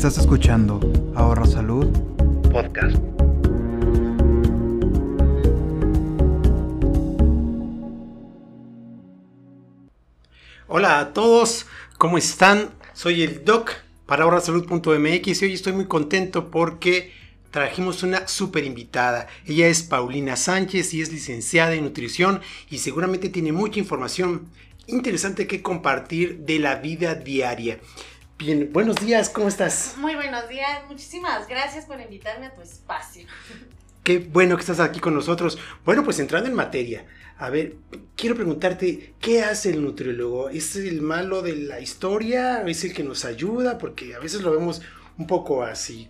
Estás escuchando Ahorra Salud Podcast. Hola a todos, ¿cómo están? Soy el Doc para ahorrasalud.mx y hoy estoy muy contento porque trajimos una súper invitada. Ella es Paulina Sánchez y es licenciada en nutrición y seguramente tiene mucha información interesante que compartir de la vida diaria. Bien, buenos días, ¿cómo estás? Muy buenos días, muchísimas gracias por invitarme a tu espacio. Qué bueno que estás aquí con nosotros. Bueno, pues entrando en materia, a ver, quiero preguntarte, ¿qué hace el nutriólogo? ¿Es el malo de la historia? ¿Es el que nos ayuda? Porque a veces lo vemos un poco así.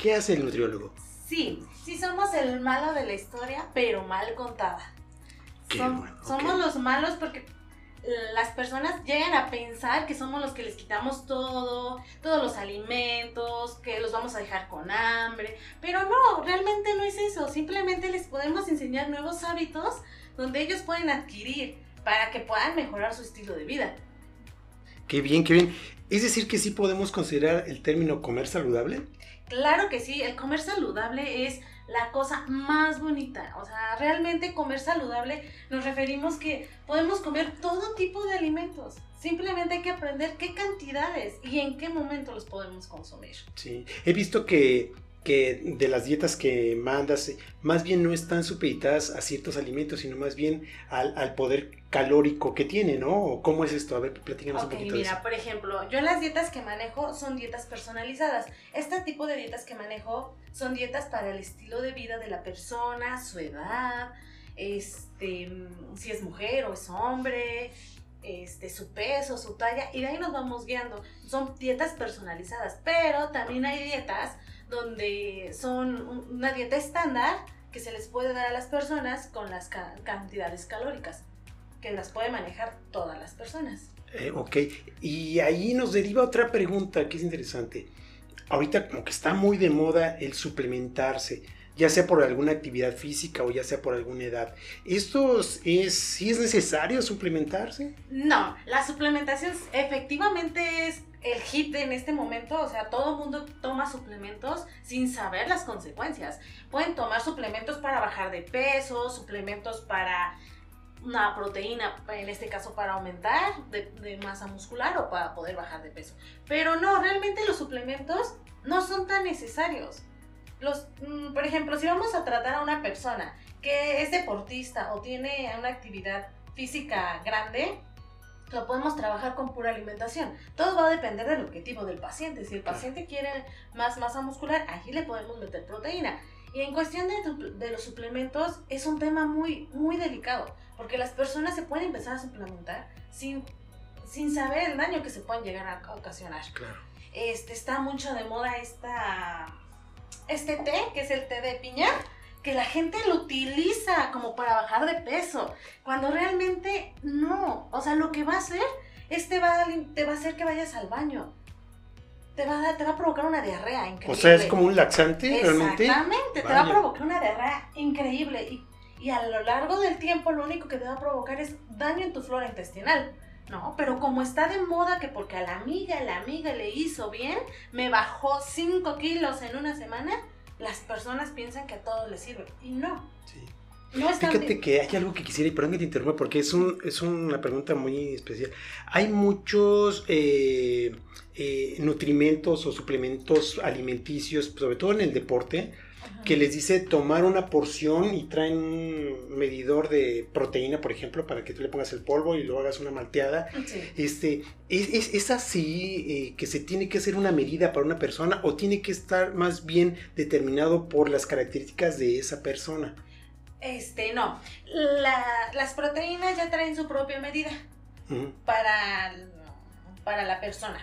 ¿Qué hace el nutriólogo? Sí, sí somos el malo de la historia, pero mal contada. Somos los malos porque las personas llegan a pensar que somos los que les quitamos todo, todos los alimentos, que los vamos a dejar con hambre, pero no, realmente no es eso, simplemente les podemos enseñar nuevos hábitos donde ellos pueden adquirir para que puedan mejorar su estilo de vida. Qué bien, qué bien. Es decir, que sí podemos considerar el término comer saludable. Claro que sí, el comer saludable es la cosa más bonita. O sea, realmente comer saludable nos referimos que podemos comer todo tipo de alimentos. Simplemente hay que aprender qué cantidades y en qué momento los podemos consumir. Sí, he visto que que de las dietas que mandas, más bien no están supeditadas a ciertos alimentos, sino más bien al, poder calórico que tiene, ¿no? ¿Cómo es esto? A ver, platícanos un poquito. Mira, por ejemplo, yo las dietas que manejo son dietas personalizadas. Este tipo de dietas que manejo son dietas para el estilo de vida de la persona, su edad, este, si es mujer o es hombre, este, su peso, su talla, y de ahí nos vamos guiando. Son dietas personalizadas, pero también hay dietas donde son una dieta estándar que se les puede dar a las personas con las cantidades calóricas, que las puede manejar todas las personas. Eh, ok, y ahí nos deriva otra pregunta que es interesante. Ahorita como que está muy de moda el suplementarse, ya sea por alguna actividad física o ya sea por alguna edad. ¿Esto es, si es necesario suplementarse? No, la suplementación efectivamente es el hit en este momento, o sea, todo mundo toma suplementos sin saber las consecuencias. Pueden tomar suplementos para bajar de peso, suplementos para una proteína, en este caso para aumentar de, masa muscular o para poder bajar de peso. Pero no, realmente los suplementos no son tan necesarios. Los, mm, por ejemplo, si vamos a tratar a una persona que es deportista o tiene una actividad física grande, lo podemos trabajar con pura alimentación. Todo va a depender del objetivo del paciente. Si el paciente quiere más masa muscular, allí le podemos meter proteína. Y en cuestión de, los suplementos, es un tema muy, muy delicado, porque las personas se pueden empezar a suplementar sin, sin saber el daño que se pueden llegar a ocasionar. Claro. Este, está mucho de moda esta, este té, que es el té de piña que la gente lo utiliza como para bajar de peso, cuando realmente no. O sea, lo que va a hacer es te va a, te va a hacer que vayas al baño. Te va, a, te va a provocar una diarrea increíble. O sea, es como un laxante, realmente. Exactamente, te va a provocar una diarrea increíble. Y, y a lo largo del tiempo lo único que te va a provocar es daño en tu flora intestinal. No, pero como está de moda que porque a la amiga, la amiga le hizo bien, me bajó 5 kilos en una semana, las personas piensan que a todos les sirve y no. Sí. No Fíjate que hay algo que quisiera, y perdón que te interrumpa, porque es, un, es una pregunta muy especial. Hay muchos eh, eh, nutrimentos o suplementos alimenticios, sobre todo en el deporte, que les dice tomar una porción y traen un medidor de proteína, por ejemplo, para que tú le pongas el polvo y luego hagas una malteada. Este, ¿es, es, así eh, que se tiene que hacer una medida para una persona o tiene que estar más bien determinado por las características de esa persona? Este, no. las proteínas ya traen su propia medida para, para la persona.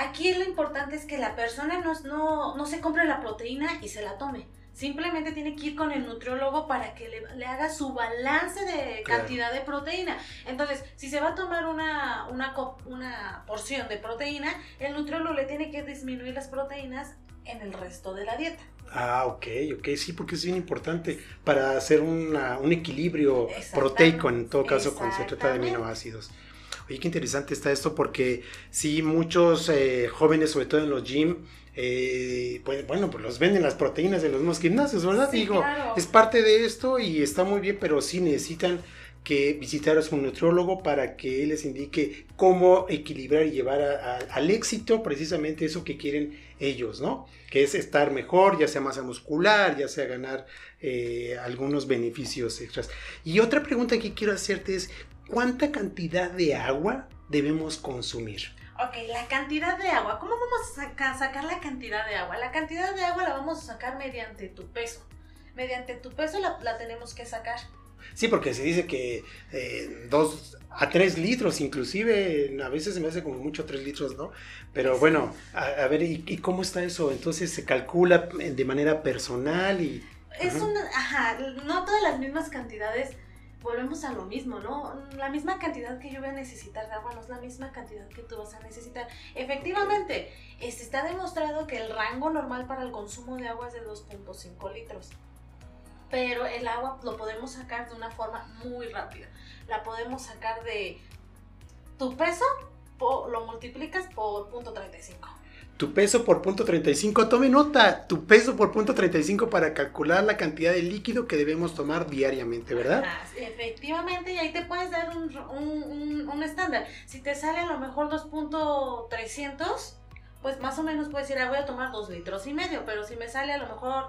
Aquí lo importante es que la persona no, no, se compre la proteína y se la tome. Simplemente tiene que ir con el nutriólogo para que le, haga su balance de cantidad de proteína. Entonces, si se va a tomar una, una, una porción de proteína, el nutriólogo le tiene que disminuir las proteínas en el resto de la dieta. Ah, ok, ok, sí, porque es bien importante para hacer un equilibrio proteico, en todo caso, cuando se trata de aminoácidos. Oye, qué interesante está esto porque sí, muchos eh, jóvenes, sobre todo en los gym, eh, pues bueno, pues los venden las proteínas de los mismos gimnasios, ¿verdad? Sí, Digo, claro. es parte de esto y está muy bien, pero sí necesitan que visitar a su nutriólogo para que él les indique cómo equilibrar y llevar a- a- al éxito precisamente eso que quieren ellos, ¿no? Que es estar mejor, ya sea masa muscular, ya sea ganar eh, algunos beneficios extras. Y otra pregunta que quiero hacerte es, ¿cuánta cantidad de agua debemos consumir? Ok, la cantidad de agua. ¿Cómo vamos a saca- sacar la cantidad de agua? La cantidad de agua la vamos a sacar mediante tu peso. Mediante tu peso la, la tenemos que sacar. Sí, porque se dice que eh, dos a tres litros, inclusive a veces se me hace como mucho tres litros, ¿no? Pero bueno, a, a ver, ¿y, y cómo está eso? Entonces se calcula de manera personal y... Es una, ajá, no todas las mismas cantidades, volvemos a lo mismo, ¿no? La misma cantidad que yo voy a necesitar de agua no es la misma cantidad que tú vas a necesitar. Efectivamente, este, está demostrado que el rango normal para el consumo de agua es de 2.5 litros. Pero el agua lo podemos sacar de una forma muy rápida. La podemos sacar de tu peso, lo multiplicas por punto 35. Tu peso por punto 35, tome nota, tu peso por punto 35 para calcular la cantidad de líquido que debemos tomar diariamente, ¿verdad? Efectivamente, y ahí te puedes dar un, un, un- un estándar. Si te sale a lo mejor 2.300, pues más o menos puedes decir, ah, voy a tomar 2 litros y medio, pero si me sale a lo mejor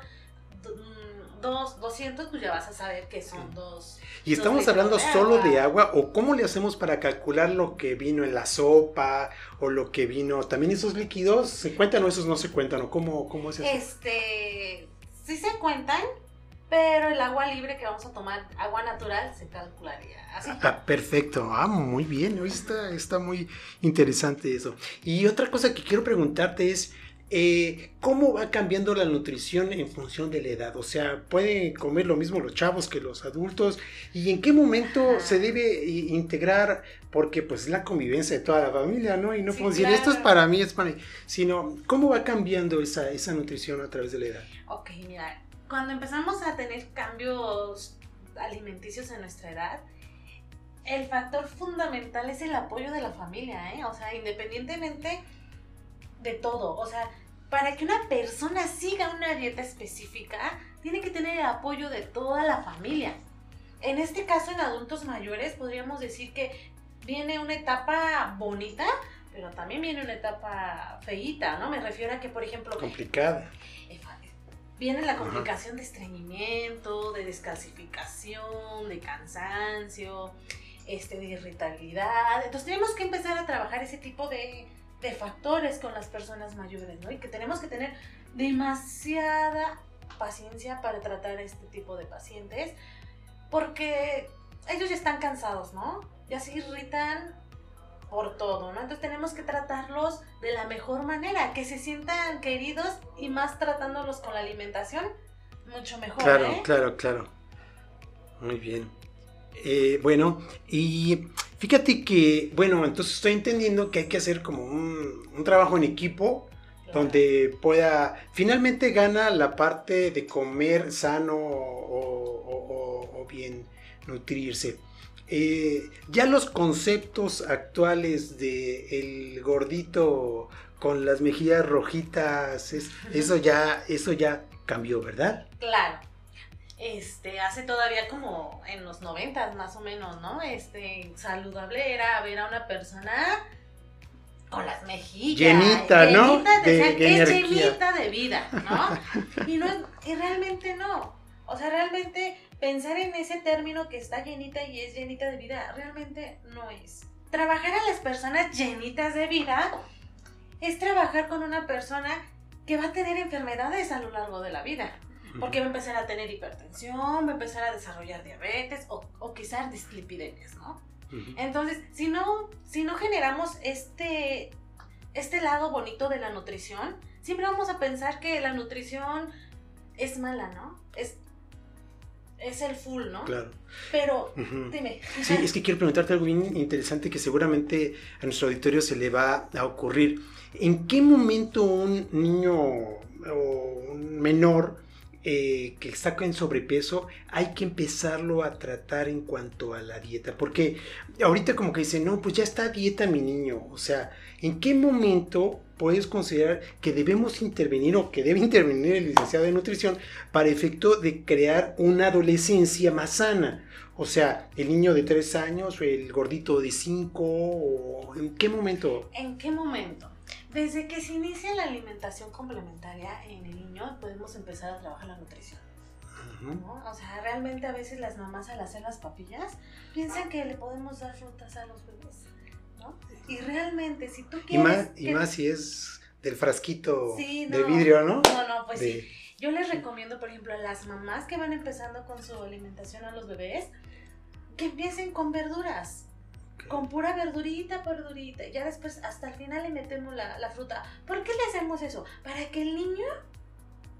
2, 200, pues ya vas a saber que son dos. Y estamos hablando de solo agua. de agua o cómo le hacemos para calcular lo que vino en la sopa o lo que vino, también esos líquidos, ¿se cuentan o esos no se cuentan o cómo, cómo es eso? Este, sí se cuentan, pero el agua libre que vamos a tomar, agua natural, se calcularía así. Ah, perfecto, ah, muy bien, está, está muy interesante eso. Y otra cosa que quiero preguntarte es, eh, ¿cómo va cambiando la nutrición en función de la edad? O sea, ¿pueden comer lo mismo los chavos que los adultos? ¿Y en qué momento se debe integrar? Porque pues es la convivencia de toda la familia, ¿no? Y no Sí, podemos decir, esto es para mí, es para mí, sino, ¿cómo va cambiando esa, esa nutrición a través de la edad? Ok, mira, cuando empezamos a tener cambios alimenticios en nuestra edad, el factor fundamental es el apoyo de la familia, ¿eh? O sea, independientemente de todo, o sea, para que una persona siga una dieta específica, tiene que tener el apoyo de toda la familia. En este caso, en adultos mayores, podríamos decir que viene una etapa bonita, pero también viene una etapa feíta, ¿no? Me refiero a que, por ejemplo, Complicada. Viene la complicación de estreñimiento, de descalcificación, de cansancio, este, de irritabilidad. Entonces tenemos que empezar a trabajar ese tipo de, de factores con las personas mayores, ¿no? Y que tenemos que tener demasiada paciencia para tratar este tipo de pacientes, porque ellos ya están cansados, ¿no? Ya se irritan por todo, ¿no? Entonces tenemos que tratarlos de la mejor manera, que se sientan queridos y más tratándolos con la alimentación, mucho mejor, Claro, ¿eh? claro, claro. Muy bien. Eh, bueno, y fíjate que, bueno, entonces estoy entendiendo que hay que hacer como un, un trabajo en equipo donde pueda, finalmente gana la parte de comer sano o, bien nutrirse. Eh, ya los conceptos actuales de el gordito con las mejillas rojitas, es- eso ya, eso ya cambió, ¿verdad? Claro. Este, hace todavía como en los noventas más o menos, ¿no? Este, saludable era ver a una persona con las mejillas. Llenita, ¿no? llenita de, es llenita de vida, ¿no? y no y realmente no. O sea, realmente pensar en ese término que está llenita y es llenita de vida, realmente no es. Trabajar a las personas llenitas de vida es trabajar con una persona que va a tener enfermedades a lo largo de la vida. Porque va a empezar a tener hipertensión, va a empezar a desarrollar diabetes o, o quizás dislipidemias, ¿no? Entonces, si no, si no generamos este, este lado bonito de la nutrición, siempre vamos a pensar que la nutrición es mala, ¿no? Es, es el full, ¿no? Claro. Pero, dime. Sí, es que quiero preguntarte algo bien interesante que seguramente a nuestro auditorio se le va a ocurrir. ¿En qué momento un niño o un menor eh, que está en sobrepeso, hay que empezarlo a tratar en cuanto a la dieta. Porque ahorita como que dicen, no, pues ya está dieta mi niño. O sea, ¿en qué momento puedes considerar que debemos intervenir o que debe intervenir el licenciado de nutrición para efecto de crear una adolescencia más sana? O sea, el niño de 3 años, el gordito de 5, o ¿en qué momento? ¿En qué momento? Desde que se inicia la alimentación complementaria en el niño, podemos empezar a trabajar la nutrición. ¿no? O sea, realmente a veces las mamás al hacer las papillas piensan que le podemos dar frutas a los bebés, ¿no? Y realmente, si tú quieres... Y más, si es del frasquito de vidrio, ¿no? No, no, pues sí. Yo les recomiendo, por ejemplo, a las mamás que van empezando con su alimentación a los bebés, que empiecen con verduras con pura verdurita, verdurita. Ya después, hasta el final le metemos la, fruta. ¿Por qué le hacemos eso? Para que el niño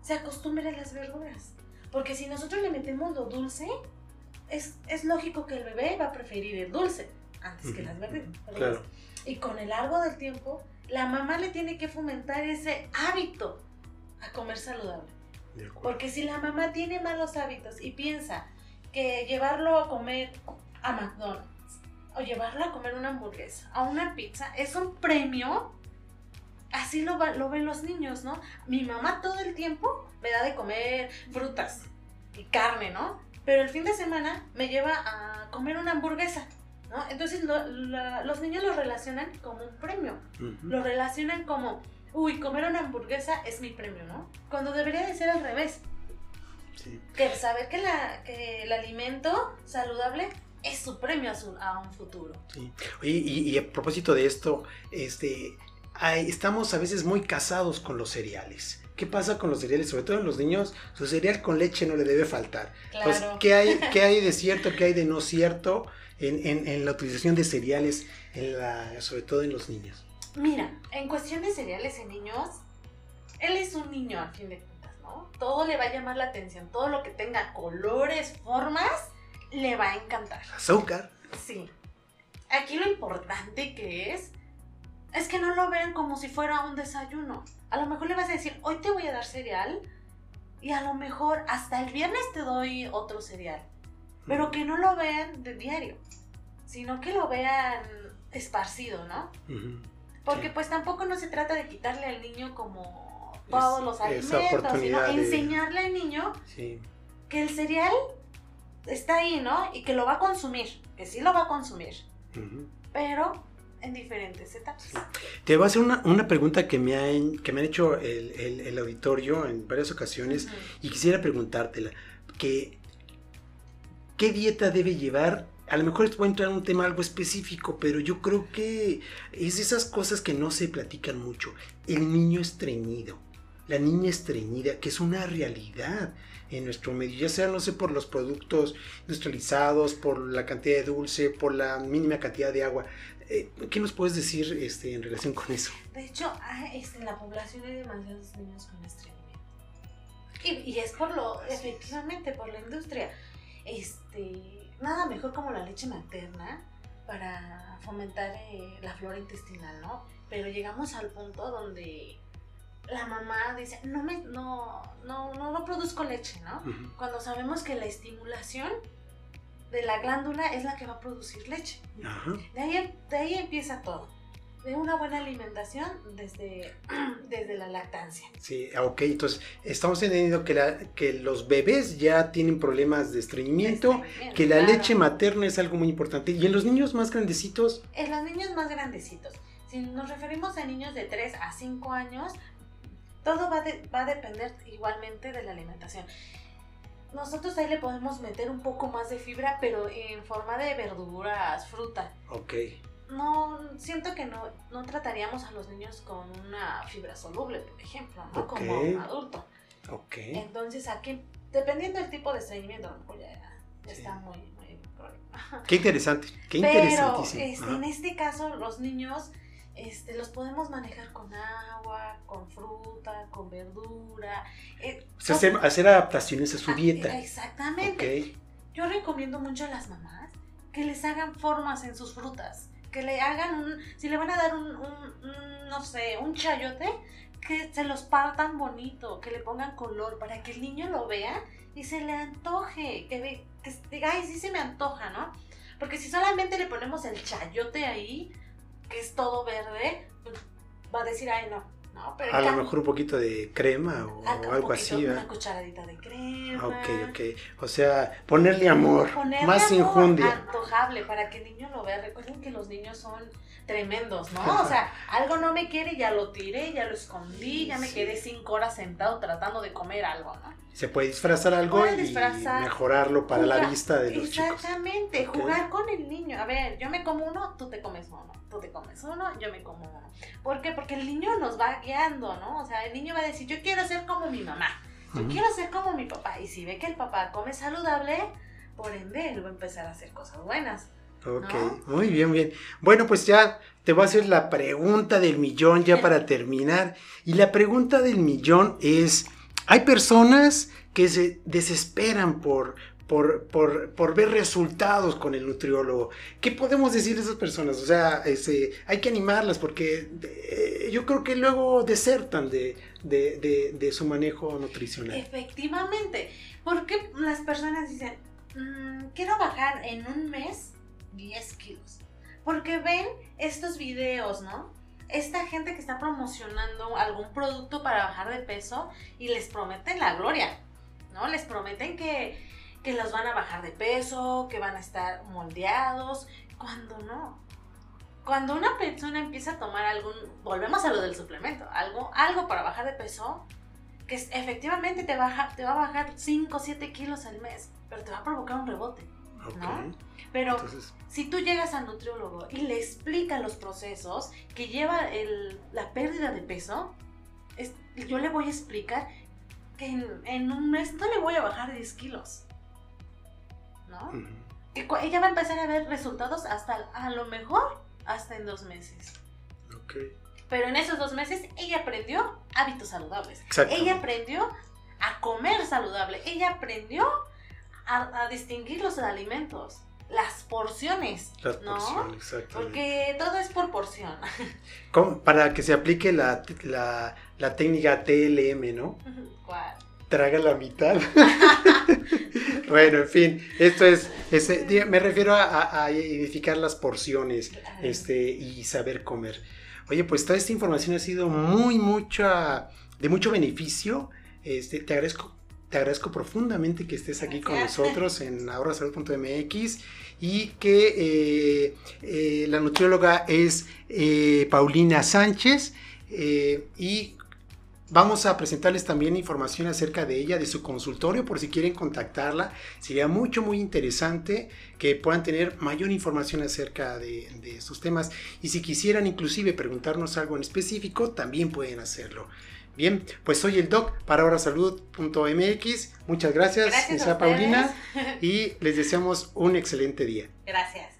se acostumbre a las verduras. Porque si nosotros le metemos lo dulce, es, es lógico que el bebé va a preferir el dulce antes que las verduras. Y con el largo del tiempo, la mamá le tiene que fomentar ese hábito a comer saludable. Porque si la mamá tiene malos hábitos y piensa que llevarlo a comer a McDonald's, o llevarla a comer una hamburguesa, a una pizza, es un premio. Así lo, lo ven los niños, ¿no? Mi mamá todo el tiempo me da de comer frutas y carne, ¿no? Pero el fin de semana me lleva a comer una hamburguesa, ¿no? Entonces los niños lo relacionan como un premio. Lo relacionan como, uy, comer una hamburguesa es mi premio, ¿no? Cuando debería de ser al revés. Sí. Que saber que, la, que el alimento saludable es su premio a, un futuro. Sí. y, a propósito de esto, este, estamos a veces muy casados con los cereales. ¿Qué pasa con los cereales? Sobre todo en los niños, su cereal con leche no le debe faltar. Pues, claro. ¿qué, hay, ¿Qué hay de cierto, qué hay de no cierto en, la utilización de cereales, en la, sobre todo en los niños? Mira, en cuestión de cereales en niños, él es un niño a fin de cuentas, ¿no? Todo le va a llamar la atención, todo lo que tenga colores, formas, le va a encantar. Azúcar. Sí. Aquí lo importante que es es que no lo vean como si fuera un desayuno. A lo mejor le vas a decir, hoy te voy a dar cereal y a lo mejor hasta el viernes te doy otro cereal. Pero que no lo vean de diario, sino que lo vean esparcido, ¿no? Porque pues tampoco no se trata de quitarle al niño como todos los alimentos, sino enseñarle al niño que el cereal está ahí, ¿no? Y que lo va a consumir, que sí lo va a consumir, pero en diferentes etapas. Te voy a hacer una, pregunta que me, han, que me han hecho el, auditorio en varias ocasiones y quisiera preguntártela, que, ¿qué dieta debe llevar? A lo mejor va a entrar en un tema algo específico, pero yo creo que es esas cosas que no se platican mucho. El niño estreñido, la niña estreñida, que es una realidad en nuestro medio, ya sea, no sé, por los productos industrializados, por la cantidad de dulce, por la mínima cantidad de agua. Eh, ¿Qué nos puedes decir este, en relación con eso? De hecho, este, en la población hay demasiados niños con estreñimiento. Y, es por lo, efectivamente, por la industria. Este, nada mejor como la leche materna para fomentar eh, la flora intestinal, ¿no? Pero llegamos al punto donde la mamá dice, no me, no, no, no, produzco leche, ¿no? Cuando sabemos que la estimulación de la glándula es la que va a producir leche. De, ahí, de ahí empieza todo. De una buena alimentación desde, desde la lactancia. Sí, ok, entonces estamos entendiendo que, la, que los bebés ya tienen problemas de estreñimiento, que la leche materna es algo muy importante. ¿Y en los niños más grandecitos? En los niños más grandecitos. Si nos referimos a niños de 3 a 5 años, todo va, va a depender igualmente de la alimentación. Nosotros ahí le podemos meter un poco más de fibra, pero en forma de verduras, fruta. Ok. No, siento que no, no trataríamos a los niños con una fibra soluble, por ejemplo, ¿no? Como un adulto. Ok. Entonces aquí, dependiendo del tipo de estreñimiento, ya, está muy, muy Qué interesante, qué interesantísimo. Pero este, en este caso, los niños este, los podemos manejar con agua, con fruta, con verdura. Eh, hacer, adaptaciones a su ah, dieta. Exactamente. Yo recomiendo mucho a las mamás que les hagan formas en sus frutas, que le hagan un, si le van a dar un, un, no sé, un chayote, que se los partan bonito, que le pongan color para que el niño lo vea y se le antoje, que, ve, que diga, ay, sí se me antoja, ¿no? Porque si solamente le ponemos el chayote ahí, que es todo verde, pues va a decir, ay, no, a lo mejor un poquito de crema o, algo así. Una cucharadita de crema. Ok, ok. O sea, ponerle amor, más injundia. Antojable para que el niño lo vea. Recuerden que los niños son tremendos, ¿no? O sea, algo no me quiere, ya lo tiré, ya lo escondí, ya me quedé cinco horas sentado tratando de comer algo, ¿no? Se puede disfrazar algo y mejorarlo para la vista de los Exactamente, jugar con el niño. A ver, yo me como uno, tú te comes uno. Tú te comes uno, yo me como uno. ¿Por qué? Porque el niño nos va guiando, ¿no? O sea, el niño va a decir, yo quiero ser como mi mamá, yo quiero ser como mi papá. Y si ve que el papá come saludable, por ende, él va a empezar a hacer cosas buenas. Ok, muy bien, bien. Bueno, pues ya te voy a hacer la pregunta del millón ya para terminar. Y la pregunta del millón es, hay personas que se desesperan por, por, por, ver resultados con el nutriólogo. ¿Qué podemos decir de esas personas? O sea, ese, hay que animarlas porque eh, yo creo que luego desertan de, de, su manejo nutricional. Efectivamente, porque las personas dicen, mm, quiero bajar en un mes 10 kilos. Porque ven estos videos, ¿no? esta gente que está promocionando algún producto para bajar de peso y les prometen la gloria, ¿no? Les prometen que, que los van a bajar de peso, que van a estar moldeados, cuando no. Cuando una persona empieza a tomar algún, volvemos a lo del suplemento, algo, algo para bajar de peso, que efectivamente te, baja, te va a bajar 5 o 7 kilos al mes, pero te va a provocar un rebote, ¿no? Pero si tú llegas al nutriólogo y le explica los procesos que lleva la pérdida de peso, yo le voy a explicar que en, un mes no le voy a bajar 10 kilos. ¿No? que ella va a empezar a ver resultados hasta, a lo mejor, hasta en dos meses. Ok. Pero en esos dos meses ella aprendió hábitos saludables. Ella aprendió a comer saludable. Ella aprendió a, a distinguir los alimentos las porciones. Las ¿no? porciones, exactamente. Porque todo es por porción. Para que se aplique la, técnica TLM, ¿no? ¿Cuál? Traga la mitad. bueno, en fin, esto es, me refiero a, identificar las porciones este, y saber comer. Oye, pues toda esta información ha sido muy, mucha, de mucho beneficio. Este, te agradezco te agradezco profundamente que estés aquí con nosotros en ahorrasalud.mx y que eh, eh, la nutrióloga es eh, Paulina Sánchez y Vamos a presentarles también información acerca de ella, de su consultorio, por si quieren contactarla. Sería mucho, muy interesante que puedan tener mayor información acerca de, de sus temas. Y si quisieran inclusive preguntarnos algo en específico, también pueden hacerlo. Bien, pues soy el doc para ahorasalud.mx. Muchas gracias, gracias Paulina, y les deseamos un excelente día. Gracias.